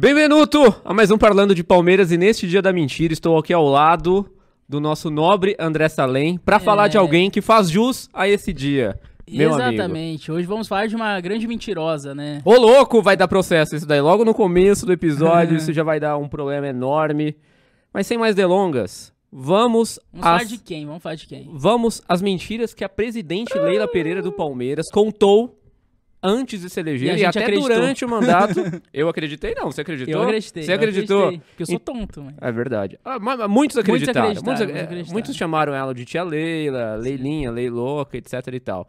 Bem-vindo a mais um Parlando de Palmeiras e neste dia da mentira estou aqui ao lado do nosso nobre André Salem para falar de É. alguém que faz jus a esse dia. Meu amigo. Exatamente. Hoje vamos falar de uma grande mentirosa, né? Ô louco, vai dar processo isso daí. Logo no começo do episódio, É. isso já vai dar um problema enorme. Mas sem mais delongas, vamos Vamos falar às, de quem? Vamos falar de quem? vamos às mentiras que a presidente Leila Pereira do Palmeiras contou antes de se E eleger e, gente até acreditou. durante o mandato. eu acreditei não, você acreditou? Eu acreditei. Você eu acreditou? acreditei, Porque eu sou tonto, mano. É verdade. Ah, mas- mas muitos acreditaram. Muitos, acreditaram, ac- muitos é, acreditaram. muitos chamaram ela de tia Leila, Leilinha, Leiloca, etc e tal.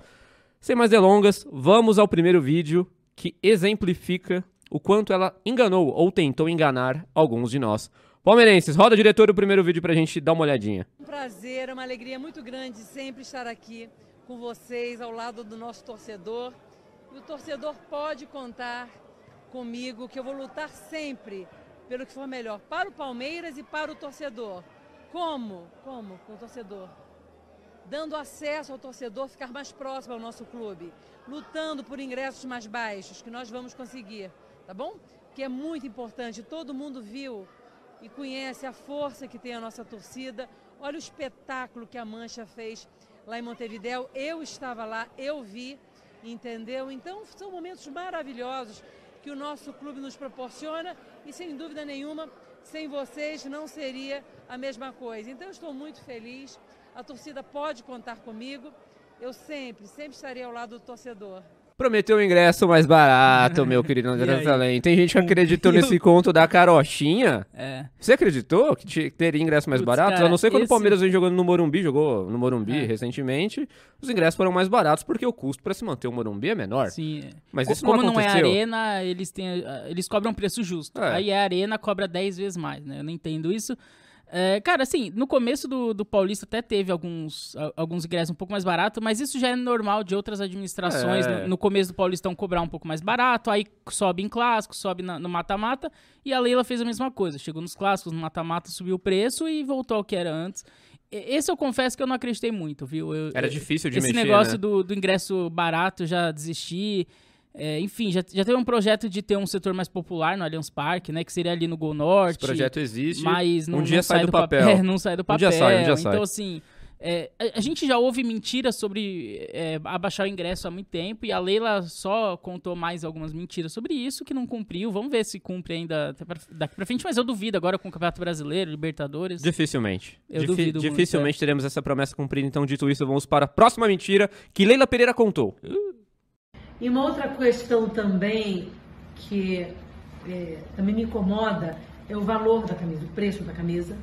Sem mais delongas, vamos ao primeiro vídeo que exemplifica o quanto ela enganou ou tentou enganar alguns de nós. Palmeirenses, roda diretor o primeiro vídeo pra gente dar uma olhadinha. Um prazer, é uma alegria muito grande sempre estar aqui com vocês, ao lado do nosso torcedor. E o torcedor pode contar comigo que eu vou lutar sempre pelo que for melhor para o Palmeiras e para o torcedor. Como? Como com o torcedor? Dando acesso ao torcedor ficar mais próximo ao nosso clube, lutando por ingressos mais baixos, que nós vamos conseguir, tá bom? Que é muito importante, todo mundo viu e conhece a força que tem a nossa torcida. Olha o espetáculo que a Mancha fez lá em Montevidéu. Eu estava lá, eu vi, entendeu? Então são momentos maravilhosos que o nosso clube nos proporciona e sem dúvida nenhuma, sem vocês não seria a mesma coisa. Então estou muito feliz. A torcida pode contar comigo. Eu sempre, sempre estarei ao lado do torcedor. Prometeu um ingresso mais barato, meu querido André aí? Salem. Tem gente que acreditou nesse conto da carochinha. É. Você acreditou que teria ingresso mais Putz, barato? cara, a não ser quando esse- o Palmeiras vem jogando no Morumbi, jogou no Morumbi É. recentemente, os ingressos foram mais baratos porque o custo para se manter o Morumbi é menor. Sim. é. Mas isso não Como não, é aconteceu. arena, eles têm, ah, eles cobram preço justo. É. Aí a arena cobra 10 vezes mais, né? Eu não entendo isso. É, cara, assim, no começo do, do Paulista até teve alguns, alguns ingressos um pouco mais baratos, mas isso já é normal de outras administrações. É. No, no começo do Paulistão cobrar um pouco mais barato, aí sobe em clássico, sobe na- no mata-mata, e a Leila fez a mesma coisa. Chegou nos clássicos, no mata-mata, subiu o preço e voltou ao que era antes. Esse eu confesso que eu não acreditei muito, viu? Eu- Era difícil de esse mexer, negócio né? do, do ingresso barato, já desisti. É, enfim, já, já teve um projeto de ter um setor mais popular no Allianz Parque, né? Que seria ali no Gol Norte. Esse projeto existe, mas não, um dia não sai do papel. É, não sai do Um dia papel. sai, um dia sai. Então, assim, é, a, a gente já ouve mentiras sobre é, abaixar o ingresso há muito tempo e a Leila só contou mais algumas mentiras sobre isso que não cumpriu. Vamos ver se cumpre ainda pra- daqui pra frente, mas eu duvido agora com o Campeonato Brasileiro, Libertadores. Dificilmente. Eu duvido muito, é. Dificilmente teremos essa promessa cumprida. Então, dito isso, vamos para a próxima mentira que Leila Pereira contou. E uma outra questão também que é, também me incomoda é o valor da camisa, o preço da camisa.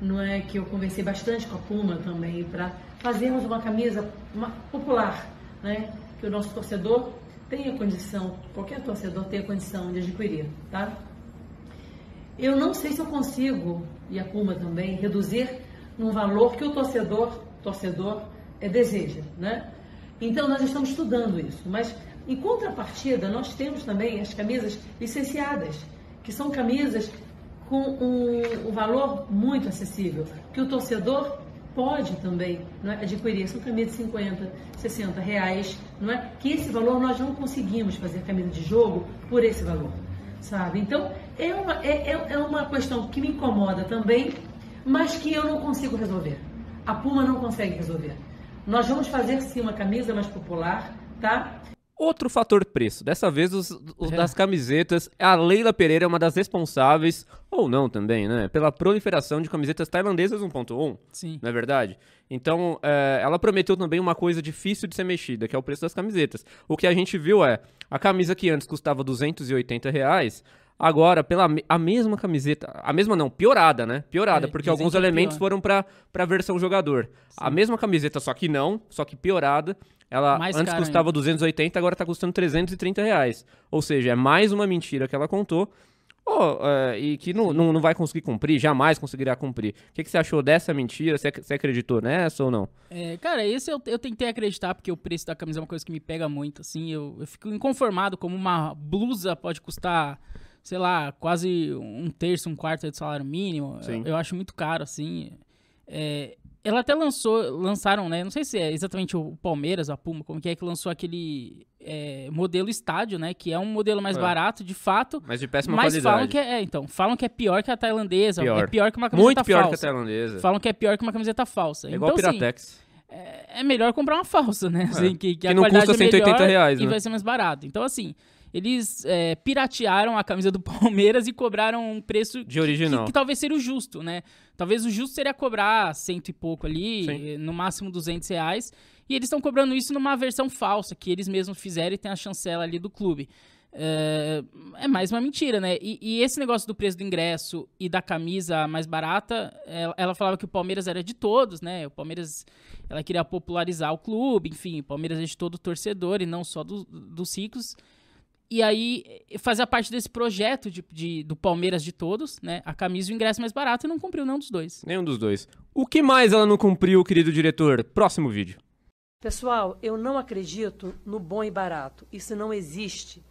Não é que eu conversei bastante com a Puma também para fazermos uma camisa uma- popular, né? Que o nosso torcedor tenha condição, qualquer torcedor tenha condição de adquirir, tá? Eu não sei se eu consigo, e a Puma também, reduzir num valor que o torcedor, torcedor é, deseja, né? Então nós estamos estudando isso, mas em contrapartida nós temos também as camisas licenciadas, que são camisas com um, um valor muito acessível, que o torcedor pode também não é, adquirir. São camisas de 50, 60 reais, não é? Que esse valor nós não conseguimos fazer camisa de jogo por esse valor, sabe? Então é uma, é, é- é uma questão que me incomoda também, mas que eu não consigo resolver. A Puma não consegue resolver. Nós vamos fazer sim uma camisa mais popular, tá? Outro fator preço. Dessa vez, os, os É. das camisetas. A Leila Pereira é uma das responsáveis, ou não também, né? Pela proliferação de camisetas tailandesas 1.1. Sim. Não é verdade? Então, é, ela prometeu também uma coisa difícil de ser mexida, que é o preço das camisetas. O que a gente viu é, a camisa que antes custava 280 reais, agora, pela a mesma camiseta, a mesma não, piorada, né? Piorada, É, porque alguns é elementos pior. foram pra, pra versão jogador. A mesma camiseta, só que não, só que piorada, ela Mais antes custava 280, agora tá custando 330 reais. Ou seja, é mais uma mentira que ela contou, Oh, e que não, não, não vai conseguir cumprir, jamais conseguirá cumprir. O que, que você achou dessa mentira? Você, você acreditou nessa ou não? É, cara, esse eu, eu tentei acreditar, porque o preço da camisa é uma coisa que me pega muito, assim, eu, eu fico inconformado como uma blusa pode custar, sei lá, quase um terço, um quarto do salário mínimo. Eu, eu acho muito caro, assim. É, ela até lançou, lançaram, né, não sei se é exatamente o Palmeiras, a Puma, como que é que lançou aquele é, modelo estádio, né? Que é um modelo mais É. barato, de fato. Mas de péssima Mas qualidade. falam que é, é, então, falam que é pior que a tailandesa, Pior. é pior que uma camiseta Muito pior falsa. que a tailandesa. Falam que é pior que uma camiseta falsa. É igual então, Piratex. é melhor comprar uma falsa, né? Assim, que, que a Que não qualidade custa é 180 melhor reais, E né? vai ser mais barato. Então, assim, eles é, piratearam a camisa do Palmeiras e cobraram um preço De original. que, que talvez seria o justo, né? Talvez o justo seria cobrar cento e pouco ali, Sim. no máximo 200 reais. E eles estão cobrando isso numa versão falsa, que eles mesmos fizeram e tem a chancela ali do clube. É, é mais uma mentira, né? E, e esse negócio do preço do ingresso e da camisa mais barata, ela, ela falava que o Palmeiras era de todos, né? O Palmeiras, ela queria popularizar o clube, enfim, o Palmeiras é de todo torcedor e não só do- dos ricos. E aí, eh, fazia parte desse projeto de, de- do Palmeiras de todos, né? A camisa e o ingresso mais barato e não cumpriu nenhum dos dois. Nenhum dos dois. O que mais ela não cumpriu, querido diretor? Próximo vídeo. Pessoal, eu não acredito no bom e barato. Isso não existe.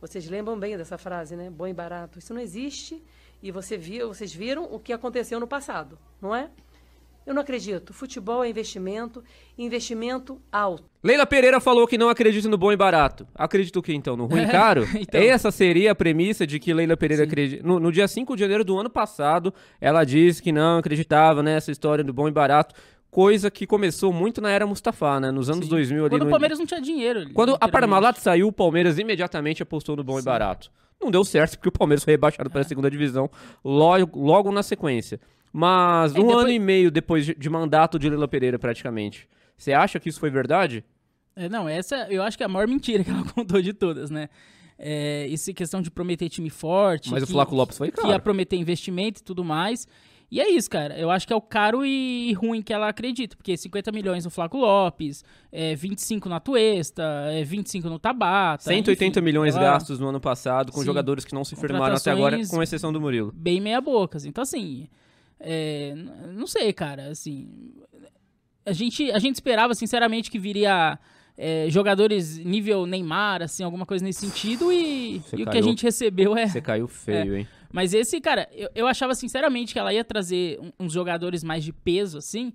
Vocês lembram bem dessa frase, né? Bom e barato. Isso não existe. E você viu, vocês viram o que aconteceu no passado, não é? Eu não acredito. Futebol é investimento, investimento alto. Leila Pereira falou que não acredita no bom e barato. Acredita o que então? No ruim e caro? Então. Essa seria a premissa de que Leila Pereira acredita. No, no dia 5 de janeiro do ano passado, ela disse que não acreditava nessa história do bom e barato. Coisa que começou muito na era Mustafa, né? Nos anos Sim. 2000 ali. Quando no- o Palmeiras não tinha dinheiro. Quando a. Parmalat saiu, o Palmeiras imediatamente apostou no bom e barato. Não deu certo, porque o Palmeiras foi rebaixado para a segunda divisão logo, logo na sequência. Mas É, um depois- ano e meio depois de, mandato de Leila Pereira, praticamente. Você acha que isso foi verdade? É, não, essa eu acho que é a maior mentira que ela contou de todas, né? É, essa questão de prometer time forte. Mas o que- Flaco Lopes foi Que caro. ia prometer investimento e tudo mais. E é isso, cara. Eu acho que é o caro e ruim que ela acredita. Porque 50 milhões no Flaco Lopes, é 25 na Tuesta, é 25 no Tabata. 180 enfim, milhões ela- gastos no ano passado com Sim. jogadores que não se firmaram até agora, com exceção do Murilo. bem meia bocas. Então, assim, é, não sei, cara, assim, a gente, a gente esperava, sinceramente, que viria é, jogadores nível Neymar, assim, alguma coisa nesse sentido, e, e o que a caiu. gente recebeu é... Você caiu feio, hein? Mas esse, cara, eu, eu achava, sinceramente, que ela ia trazer uns jogadores mais de peso, assim,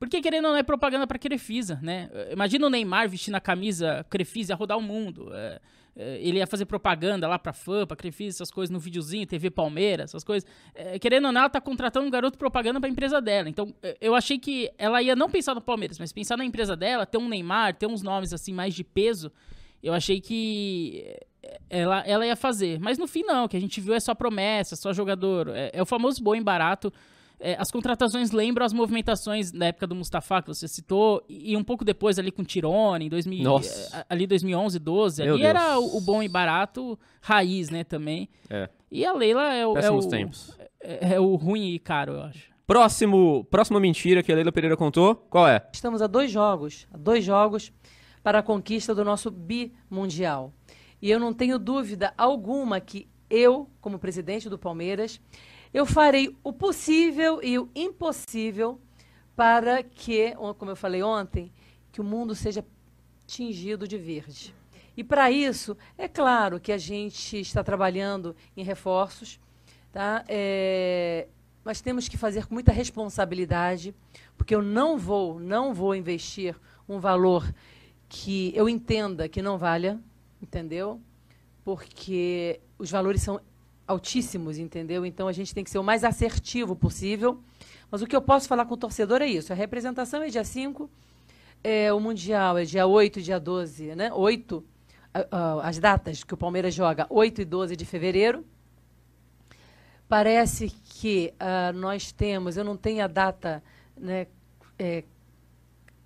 porque querendo ou não é propaganda pra Crefisa, né? Imagina o Neymar vestindo a camisa Crefisa, ia rodar o mundo. é, ele ia fazer propaganda lá pra fã, pra Crefisa, essas coisas no videozinho, TV Palmeiras, essas coisas. É, querendo ou não, ela tá contratando um garoto propaganda pra empresa dela. Então, eu achei que ela ia não pensar no Palmeiras, mas pensar na empresa dela, ter um Neymar, ter uns nomes assim mais de peso. Eu achei que ela, ela ia fazer. Mas no fim, não. O que a gente viu é só promessa, só jogador. É, é o famoso bom e barato. É, as contratações lembram as movimentações da época do Mustafa, que você citou, e, e um pouco depois ali com o Tirone, em 2000, Nossa. é, ali 2011, 12. Meu ali Deus. era o, o bom e barato raiz, né, também. É. E a Leila é o, é o, tempos. é, é o ruim e caro, eu acho. Próximo, próxima mentira que a Leila Pereira contou, qual é? Estamos a dois jogos, a dois jogos para a conquista do nosso bimundial. E eu não tenho dúvida alguma que eu, como presidente do Palmeiras, eu farei o possível e o impossível para que, como eu falei ontem, que o mundo seja tingido de verde. E para isso, é claro que a gente está trabalhando em reforços, tá? É, mas temos que fazer com muita responsabilidade, porque eu não vou, não vou investir um valor que eu entenda que não valha, entendeu? Porque os valores são altíssimos, entendeu? Então a gente tem que ser o mais assertivo possível. Mas o que eu posso falar com o torcedor é isso: a representação é dia 5, é, o Mundial é dia 8 e dia 12, né? 8, ah, ah, as datas que o Palmeiras joga, 8 e 12 de fevereiro. Parece que ah, nós temos, eu não tenho a data né, é,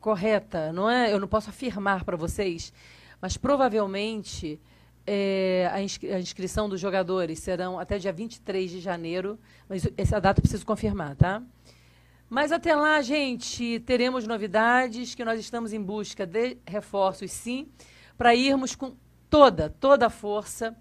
correta, não é? Eu não posso afirmar para vocês, mas provavelmente é, a, inscri- a inscrição dos jogadores serão até dia 23 de janeiro, mas essa data eu preciso confirmar, tá? Mas até lá, gente, teremos novidades, que nós estamos em busca de reforços, sim, para irmos com toda, toda a força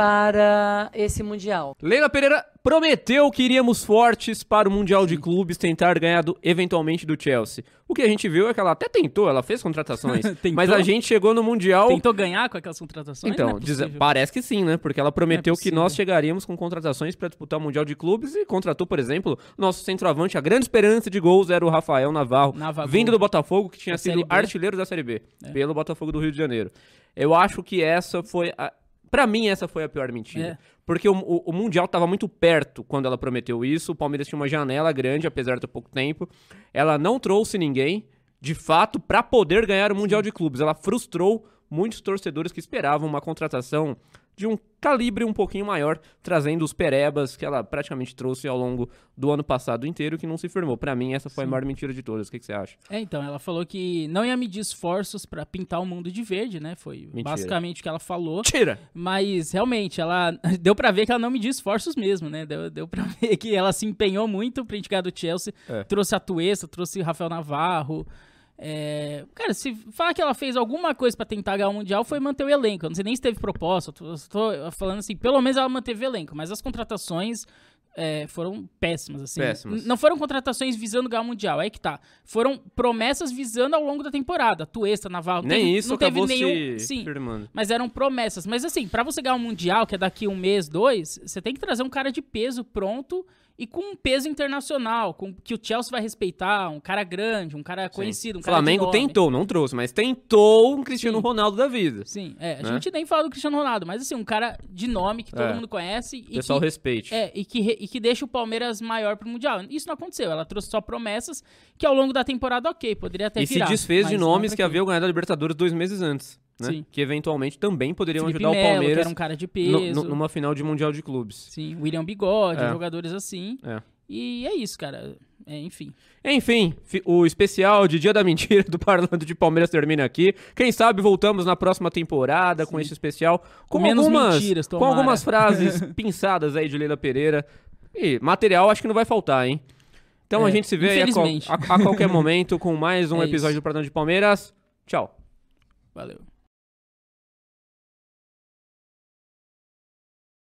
para esse Mundial. Leila Pereira prometeu que iríamos fortes para o Mundial de Clubes tentar ganhar do- eventualmente do Chelsea. O que a gente viu é que ela até tentou, ela fez contratações, mas a gente chegou no Mundial Tentou ganhar com aquelas contratações? Então, é diz- parece que sim, né? Porque ela prometeu que possível. nós chegaríamos com contratações para disputar o Mundial de Clubes e contratou, por exemplo, nosso centroavante, a grande esperança de gols era o Rafael Navarro, Navarro. vindo do Botafogo, que tinha Da sido artilheiro da Série B, É. pelo Botafogo do Rio de Janeiro. Eu acho que essa foi. A... Pra mim, essa foi a pior mentira. É. Porque o, o- o Mundial tava muito perto quando ela prometeu isso. O Palmeiras tinha uma janela grande, apesar de ter pouco tempo. Ela não trouxe ninguém, de fato, pra poder ganhar o Mundial de Clubes. Ela frustrou muitos torcedores que esperavam uma contratação de um calibre um pouquinho maior, trazendo os perebas que ela praticamente trouxe ao longo do ano passado inteiro, que não se firmou. Pra mim, essa foi a maior mentira de todas. O que, que você acha? É, então, ela falou que não ia medir esforços pra pintar o mundo de verde, né? Foi Mentira. basicamente o que ela falou. Tira! Mas realmente, ela deu pra ver que ela não mediu esforços mesmo, né? Deu, deu pra ver que ela se empenhou muito pra ganhar do Chelsea. É. Trouxe a Tuesta, trouxe o Rafael Navarro. É, Cara, se falar que ela fez alguma coisa pra tentar ganhar o Mundial foi manter o elenco. Eu não sei nem se teve proposta. tô falando assim, pelo menos ela manteve o elenco. Mas as contratações é, foram péssimas, assim. Péssimas. Não foram contratações visando ganhar o Mundial, aí que tá. Foram promessas visando ao longo da temporada. Tuesta, Navarro. Nem teve- isso não teve nenhum. se Sim, firmando. mas eram promessas. Mas assim, pra você ganhar um Mundial, que é daqui um mês, dois, você tem que trazer um cara de peso pronto e com um peso internacional, com que o Chelsea vai respeitar, um cara grande, um cara conhecido, um O cara Flamengo tentou, não trouxe, mas tentou um Cristiano Sim. Ronaldo da vida. Sim, é, a Né? gente nem fala do Cristiano Ronaldo, mas assim, um cara de nome que todo É. mundo conhece e pessoal que, respeite. é, e, que, e que deixa o Palmeiras maior pro Mundial. Isso não aconteceu, ela trouxe só promessas que ao longo da temporada, ok, poderia até e virar. se desfez de nomes que haviam ganhado a Libertadores dois meses antes. Né? Sim. Que eventualmente também poderiam Felipe ajudar Melo, o que Palmeiras era um cara de no- peso. no- numa final de Mundial de Clubes. Sim, William Bigode, É. jogadores assim. É. E é isso, cara. É, enfim. Enfim, fi- o especial de Dia da Mentira do Parlando de Palmeiras termina aqui. Quem sabe voltamos na próxima temporada com esse especial com, algumas, mentiras, com algumas frases pinçadas aí de Leila Pereira. E material acho que não vai faltar, hein? Então a É, gente se vê a, a- a qualquer momento com mais um É episódio isso. do Parlando de Palmeiras. Tchau. Valeu.